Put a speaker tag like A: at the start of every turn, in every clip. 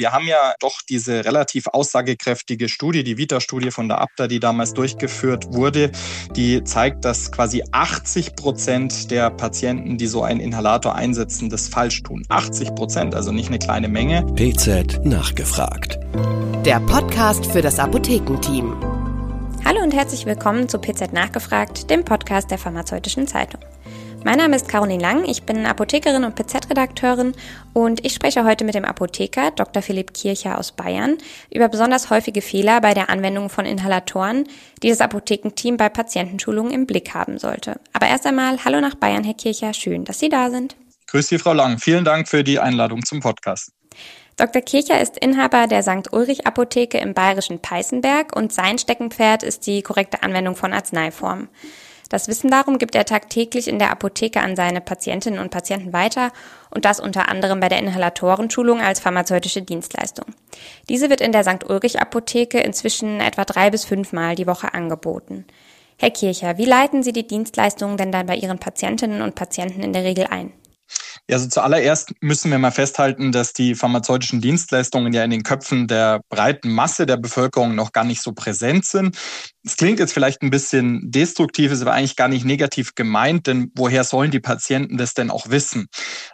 A: Wir haben ja doch diese relativ aussagekräftige Studie, die Vita-Studie von der ABDA, die damals durchgeführt wurde, die zeigt, dass quasi 80 Prozent der Patienten, die so einen Inhalator einsetzen, das falsch tun. 80 Prozent, also nicht eine kleine Menge.
B: PZ nachgefragt.
C: Der Podcast für das Apothekenteam.
D: Hallo und herzlich willkommen zu PZ Nachgefragt, dem Podcast der Pharmazeutischen Zeitung. Mein Name ist Caroline Lang, ich bin Apothekerin und PZ-Redakteurin und ich spreche heute mit dem Apotheker Dr. Philipp Kircher aus Bayern über besonders häufige Fehler bei der Anwendung von Inhalatoren, die das Apothekenteam bei Patientenschulungen im Blick haben sollte. Aber erst einmal Hallo nach Bayern, Herr Kircher, schön, dass Sie da sind.
A: Grüß Sie, Frau Lang. Vielen Dank für die Einladung zum Podcast.
D: Dr. Kircher ist Inhaber der St. Ulrich Apotheke im bayerischen Peißenberg und sein Steckenpferd ist die korrekte Anwendung von Arzneiformen. Das Wissen darum gibt er tagtäglich in der Apotheke an seine Patientinnen und Patienten weiter und das unter anderem bei der Inhalatorenschulung als pharmazeutische Dienstleistung. Diese wird in der St. Ulrich Apotheke inzwischen etwa drei bis fünfmal die Woche angeboten. Herr Kircher, wie leiten Sie die Dienstleistungen denn dann bei Ihren Patientinnen und Patienten in der Regel ein?
A: Also zuallererst müssen wir mal festhalten, dass die pharmazeutischen Dienstleistungen ja in den Köpfen der breiten Masse der Bevölkerung noch gar nicht so präsent sind. Es klingt jetzt vielleicht ein bisschen destruktiv, ist aber eigentlich gar nicht negativ gemeint, denn woher sollen die Patienten das denn auch wissen?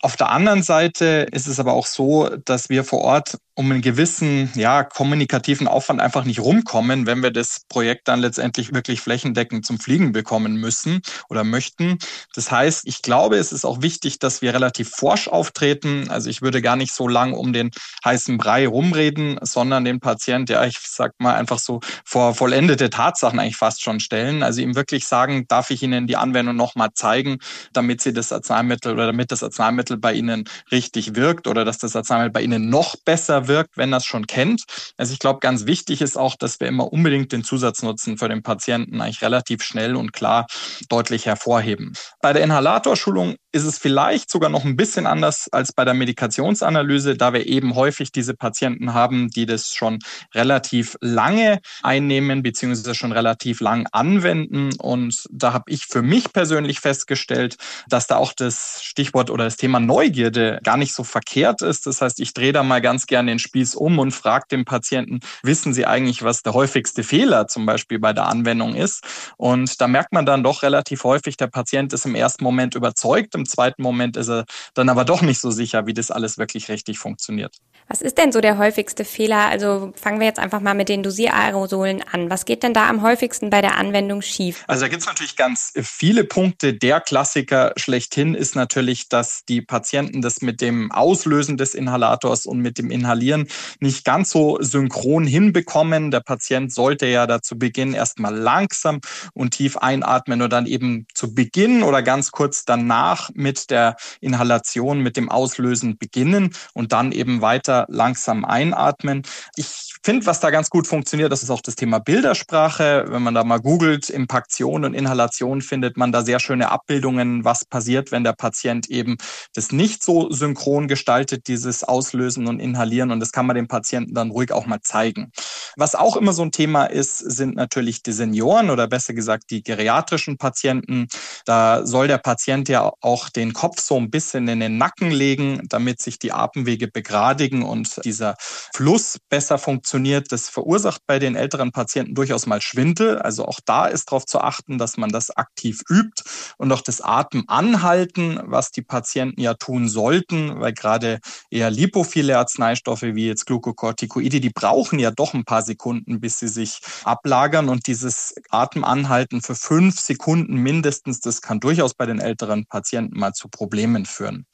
A: Auf der anderen Seite ist es aber auch so, dass wir vor Ort um einen gewissen ja, kommunikativen Aufwand einfach nicht rumkommen, wenn wir das Projekt dann letztendlich wirklich flächendeckend zum Fliegen bekommen müssen oder möchten. Das heißt, ich glaube, es ist auch wichtig, dass wir relativ forsch auftreten. Also ich würde gar nicht so lang um den heißen Brei rumreden, sondern den Patient, ja, ich sag mal einfach so vor vollendete Tatsachen eigentlich fast schon stellen. Also ihm wirklich sagen, darf ich Ihnen die Anwendung nochmal zeigen, damit Sie das Arzneimittel oder damit das Arzneimittel bei Ihnen richtig wirkt oder dass das Arzneimittel bei Ihnen noch besser wirkt wenn es schon kennt. Also ich glaube, ganz wichtig ist auch, dass wir immer unbedingt den Zusatznutzen für den Patienten eigentlich relativ schnell und klar deutlich hervorheben. Bei der Inhalatorschulung ist es vielleicht sogar noch ein bisschen anders als bei der Medikationsanalyse, da wir eben häufig diese Patienten haben, die das schon relativ lange einnehmen beziehungsweise schon relativ lang anwenden. Und da habe ich für mich persönlich festgestellt, dass da auch das Stichwort oder das Thema Neugierde gar nicht so verkehrt ist. Das heißt, ich drehe da mal ganz gerne den Spieß um und frage den Patienten, wissen Sie eigentlich, was der häufigste Fehler zum Beispiel bei der Anwendung ist? Und da merkt man dann doch relativ häufig, der Patient ist im ersten Moment überzeugt, im zweiten Moment ist er dann aber doch nicht so sicher, wie das alles wirklich richtig funktioniert.
D: Was ist denn so der häufigste Fehler? Also fangen wir jetzt einfach mal mit den Dosieraaerosolen an. Was geht denn da am häufigsten bei der Anwendung schief?
A: Also da gibt es natürlich ganz viele Punkte. Der Klassiker schlechthin ist natürlich, dass die Patienten das mit dem Auslösen des Inhalators und mit dem Inhalieren nicht ganz so synchron hinbekommen. Der Patient sollte ja dazu beginnen, erstmal langsam und tief einatmen und dann eben zu Beginn oder ganz kurz danach mit der Inhalation, mit dem Auslösen beginnen und dann eben weiter langsam einatmen. Ich finde, was da ganz gut funktioniert, das ist auch das Thema Bildersprache. Wenn man da mal googelt, Impaktion und Inhalation, findet man da sehr schöne Abbildungen, was passiert, wenn der Patient eben das nicht so synchron gestaltet, dieses Auslösen und Inhalieren. Und das kann man dem Patienten dann ruhig auch mal zeigen. Was auch immer so ein Thema ist, sind natürlich die Senioren oder besser gesagt die geriatrischen Patienten. Da soll der Patient ja auch den Kopf so ein bisschen in den Nacken legen, damit sich die Atemwege begradigen und dieser Fluss besser funktioniert funktioniert. Das verursacht bei den älteren Patienten durchaus mal Schwindel. Also auch da ist darauf zu achten, dass man das aktiv übt und auch das Atmen anhalten, was die Patienten ja tun sollten, weil gerade eher lipophile Arzneistoffe wie jetzt Glukokortikoide, die brauchen ja doch ein paar Sekunden, bis sie sich ablagern und dieses Atemanhalten für fünf Sekunden mindestens, das kann durchaus bei den älteren Patienten mal zu Problemen führen.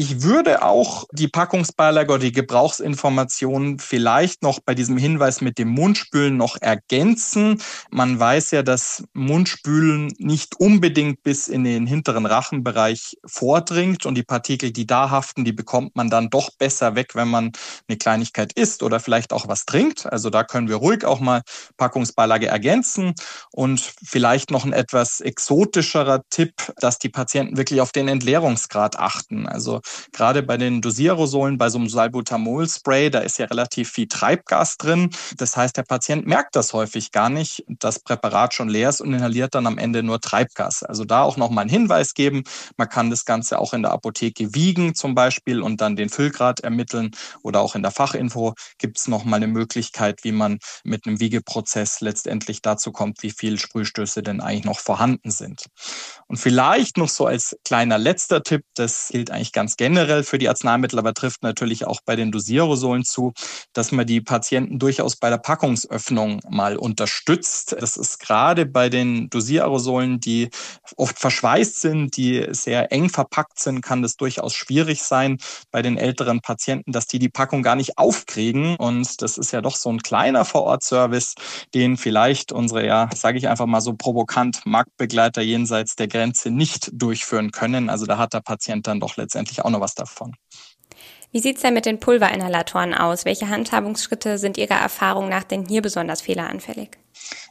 A: Ich würde auch die Packungsbeilage oder die Gebrauchsinformationen vielleicht noch bei diesem Hinweis mit dem Mundspülen noch ergänzen. Man weiß ja, dass Mundspülen nicht unbedingt bis in den hinteren Rachenbereich vordringt und die Partikel, die da haften, die bekommt man dann doch besser weg, wenn man eine Kleinigkeit isst oder vielleicht auch was trinkt. Also da können wir ruhig auch mal Packungsbeilage ergänzen und vielleicht noch ein etwas exotischerer Tipp, dass die Patienten wirklich auf den Entleerungsgrad achten. Also Gerade bei den Dosierosolen, bei so einem Salbutamol-Spray, da ist ja relativ viel Treibgas drin. Das heißt, der Patient merkt das häufig gar nicht, das Präparat schon leer ist und inhaliert dann am Ende nur Treibgas. Also da auch nochmal einen Hinweis geben. Man kann das Ganze auch in der Apotheke wiegen zum Beispiel und dann den Füllgrad ermitteln oder auch in der Fachinfo gibt es nochmal eine Möglichkeit, wie man mit einem Wiegeprozess letztendlich dazu kommt, wie viele Sprühstöße denn eigentlich noch vorhanden sind. Und vielleicht noch so als kleiner letzter Tipp, das gilt eigentlich ganz generell für die Arzneimittel, aber trifft natürlich auch bei den Dosierosolen zu, dass man die Patienten durchaus bei der Packungsöffnung mal unterstützt. Das ist gerade bei den Dosierosolen, die oft verschweißt sind, die sehr eng verpackt sind, kann das durchaus schwierig sein bei den älteren Patienten, dass die die Packung gar nicht aufkriegen. Und das ist ja doch so ein kleiner Vorortservice, den vielleicht unsere, ja, sage ich einfach mal so provokant, Marktbegleiter jenseits der Grenze nicht durchführen können. Also da hat der Patient dann doch letztendlich auch noch was davon.
D: Wie sieht's denn mit den Pulverinhalatoren aus? Welche Handhabungsschritte sind Ihrer Erfahrung nach denn hier besonders fehleranfällig?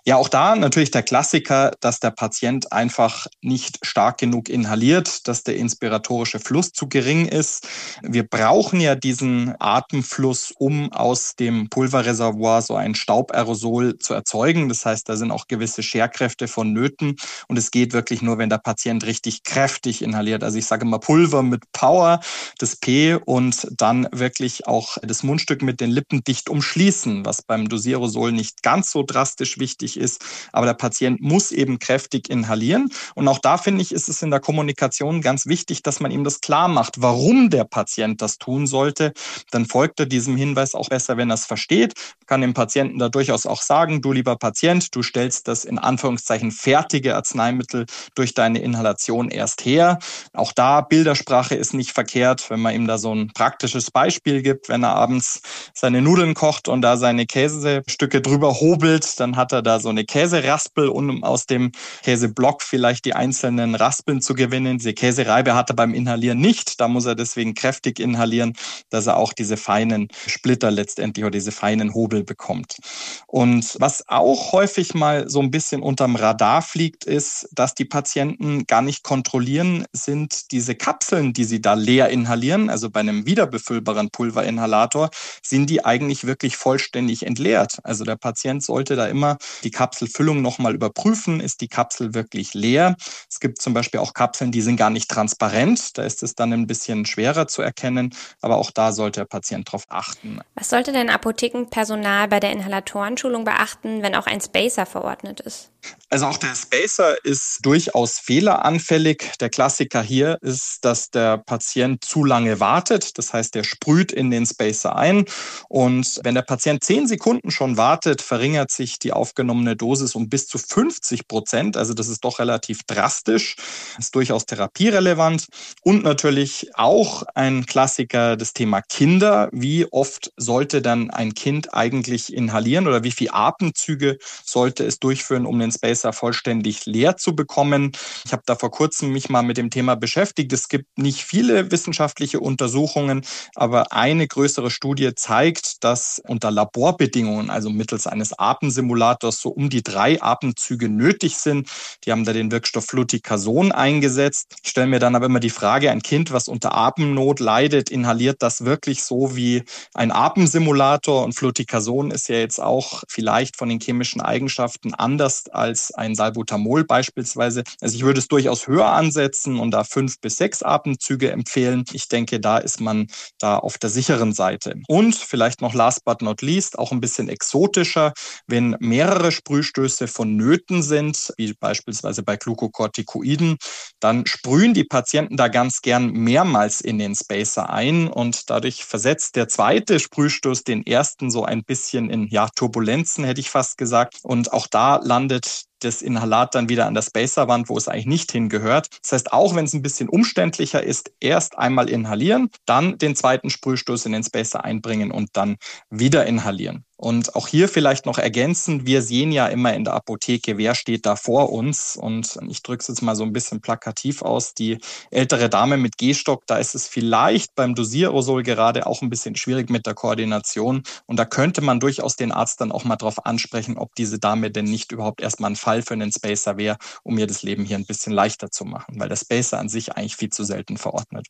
A: Ja, auch da natürlich der Klassiker, dass der Patient einfach nicht stark genug inhaliert, dass der inspiratorische Fluss zu gering ist. Wir brauchen ja diesen Atemfluss, um aus dem Pulverreservoir so ein Staubaerosol zu erzeugen. Das heißt, da sind auch gewisse Scherkräfte vonnöten und es geht wirklich nur, wenn der Patient richtig kräftig inhaliert. Also ich sage immer Pulver mit Power, das P und dann wirklich auch das Mundstück mit den Lippen dicht umschließen, was beim Dosierosol nicht ganz so drastisch wichtig ist. Aber der Patient muss eben kräftig inhalieren. Und auch da finde ich, ist es in der Kommunikation ganz wichtig, dass man ihm das klar macht, warum der Patient das tun sollte. Dann folgt er diesem Hinweis auch besser, wenn er es versteht. Kann dem Patienten da durchaus auch sagen, du lieber Patient, du stellst das in Anführungszeichen fertige Arzneimittel durch deine Inhalation erst her. Auch da Bildersprache ist nicht verkehrt, wenn man ihm da so ein praktisches Beispiel gibt, wenn er abends seine Nudeln kocht und da seine Käsestücke drüber hobelt, dann hat er da so eine Käseraspel, um aus dem Käseblock vielleicht die einzelnen Raspeln zu gewinnen. Diese Käsereibe hat er beim Inhalieren nicht. Da muss er deswegen kräftig inhalieren, dass er auch diese feinen Splitter letztendlich oder diese feinen Hobel bekommt. Und was auch häufig mal so ein bisschen unterm Radar fliegt, ist, dass die Patienten gar nicht kontrollieren, sind diese Kapseln, die sie da leer inhalieren, also bei einem wiederbefüllbaren Pulverinhalator, sind die eigentlich wirklich vollständig entleert. Also der Patient sollte da immer die Kapselfüllung nochmal überprüfen. Ist die Kapsel wirklich leer? Es gibt zum Beispiel auch Kapseln, die sind gar nicht transparent. Da ist es dann ein bisschen schwerer zu erkennen. Aber auch da sollte der Patient darauf achten.
D: Was sollte denn Apothekenpersonal bei der Inhalatorenschulung beachten, wenn auch ein Spacer verordnet ist?
A: Also auch der Spacer ist durchaus fehleranfällig. Der Klassiker hier ist, dass der Patient zu lange wartet. Das heißt, er sprüht in den Spacer ein. Und wenn der Patient zehn Sekunden schon wartet, verringert sich die aufgenommene Dosis um bis zu 50 Prozent. Also das ist doch relativ drastisch. Ist durchaus therapierelevant. Und natürlich auch ein Klassiker, das Thema Kinder. Wie oft sollte dann ein Kind eigentlich inhalieren oder wie viele Atemzüge sollte es durchführen, um den Spacer vollständig leer zu bekommen? Ich habe da vor kurzem mich mal mit dem Thema beschäftigt. Es gibt nicht viele wissenschaftliche Untersuchungen, aber eine größere Studie zeigt, dass unter Laborbedingungen, also mittels eines Atemsimulators, so um die drei Atemzüge nötig sind. Die haben da den Wirkstoff Fluticason eingesetzt. Ich stelle mir dann aber immer die Frage, ein Kind, was unter Atemnot leidet, inhaliert das wirklich so wie ein Atemsimulator? Und Fluticason ist ja jetzt auch vielleicht von den chemischen Eigenschaften anders als ein Salbutamol beispielsweise. Also ich würde es durchaus höher ansetzen und da fünf bis sechs Atemzüge empfehlen. Ich denke, da ist man da auf der sicheren Seite. Und vielleicht noch last but not least, auch ein bisschen exotischer, wenn mehrere Sprühstöße vonnöten sind, wie beispielsweise bei Glukokortikoiden, dann sprühen die Patienten da ganz gern mehrmals in den Spacer ein und dadurch versetzt der zweite Sprühstoß den ersten so ein bisschen in ja, Turbulenzen, hätte ich fast gesagt. Und auch da landet das Inhalat dann wieder an der Spacerwand, wo es eigentlich nicht hingehört. Das heißt, auch wenn es ein bisschen umständlicher ist, erst einmal inhalieren, dann den zweiten Sprühstoß in den Spacer einbringen und dann wieder inhalieren. Und auch hier vielleicht noch ergänzen, wir sehen ja immer in der Apotheke, wer steht da vor uns. Und ich drücke es jetzt mal so ein bisschen plakativ aus. Die ältere Dame mit Gehstock, da ist es vielleicht beim Dosierosol gerade auch ein bisschen schwierig mit der Koordination. Und da könnte man durchaus den Arzt dann auch mal drauf ansprechen, ob diese Dame denn nicht überhaupt erstmal einen Fall für einen Spacer wäre, um mir das Leben hier ein bisschen leichter zu machen, weil der Spacer an sich eigentlich viel zu selten verordnet.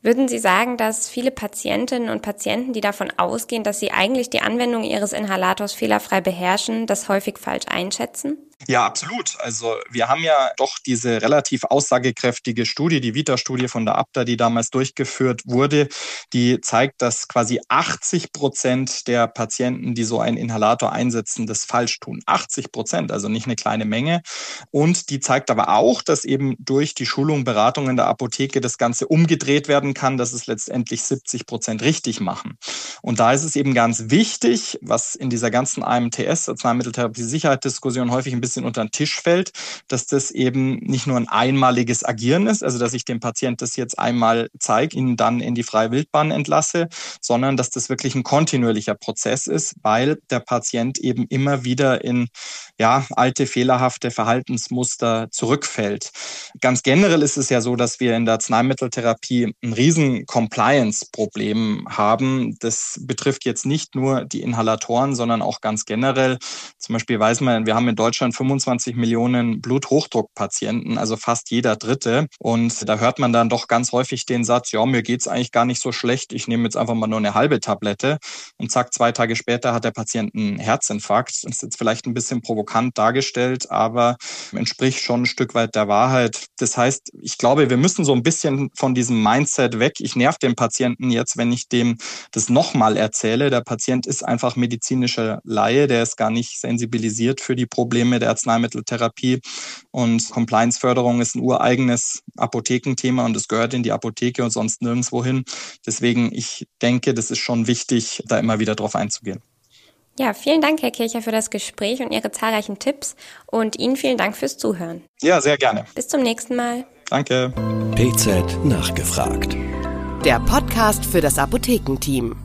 D: Würden Sie sagen, dass viele Patientinnen und Patienten, die davon ausgehen, dass sie eigentlich die Anwendung ihres Inhalators fehlerfrei beherrschen, das häufig falsch einschätzen?
A: Ja, absolut. Also wir haben ja doch diese relativ aussagekräftige Studie, die Vita-Studie von der ABDA, die damals durchgeführt wurde, die zeigt, dass quasi 80 Prozent der Patienten, die so einen Inhalator einsetzen, das falsch tun. 80 Prozent, also nicht eine kleine Menge. Und die zeigt aber auch, dass eben durch die Schulung, Beratung in der Apotheke das Ganze umgedreht werden kann, dass es letztendlich 70 Prozent richtig machen. Und da ist es eben ganz wichtig, was in dieser ganzen AMTS, Arzneimitteltherapie-Sicherheit-Diskussion häufig ein bisschen bisschen unter den Tisch fällt, dass das eben nicht nur ein einmaliges Agieren ist, also dass ich dem Patient das jetzt einmal zeige, ihn dann in die freie Wildbahn entlasse, sondern dass das wirklich ein kontinuierlicher Prozess ist, weil der Patient eben immer wieder in ja, alte fehlerhafte Verhaltensmuster zurückfällt. Ganz generell ist es ja so, dass wir in der Arzneimitteltherapie ein riesen Compliance-Problem haben. Das betrifft jetzt nicht nur die Inhalatoren, sondern auch ganz generell. Zum Beispiel weiß man, wir haben in Deutschland 25 Millionen Bluthochdruckpatienten, also fast jeder Dritte. Und da hört man dann doch ganz häufig den Satz, ja, mir geht's eigentlich gar nicht so schlecht, ich nehme jetzt einfach mal nur eine halbe Tablette. Und zack, zwei Tage später hat der Patient einen Herzinfarkt. Das ist jetzt vielleicht ein bisschen provokant dargestellt, aber entspricht schon ein Stück weit der Wahrheit. Das heißt, ich glaube, wir müssen so ein bisschen von diesem Mindset weg. Ich nerv den Patienten jetzt, wenn ich dem das nochmal erzähle. Der Patient ist einfach medizinischer Laie, der ist gar nicht sensibilisiert für die Probleme der Arzneimitteltherapie. Und Compliance-Förderung ist ein ureigenes Apothekenthema und es gehört in die Apotheke und sonst nirgendwo hin. Deswegen, ich denke, das ist schon wichtig, da immer wieder drauf einzugehen.
D: Ja, vielen Dank, Herr Kircher, für das Gespräch und Ihre zahlreichen Tipps und Ihnen vielen Dank fürs Zuhören.
A: Ja, sehr gerne.
D: Bis zum nächsten Mal.
A: Danke.
B: PZ nachgefragt.
C: Der Podcast für das Apothekenteam.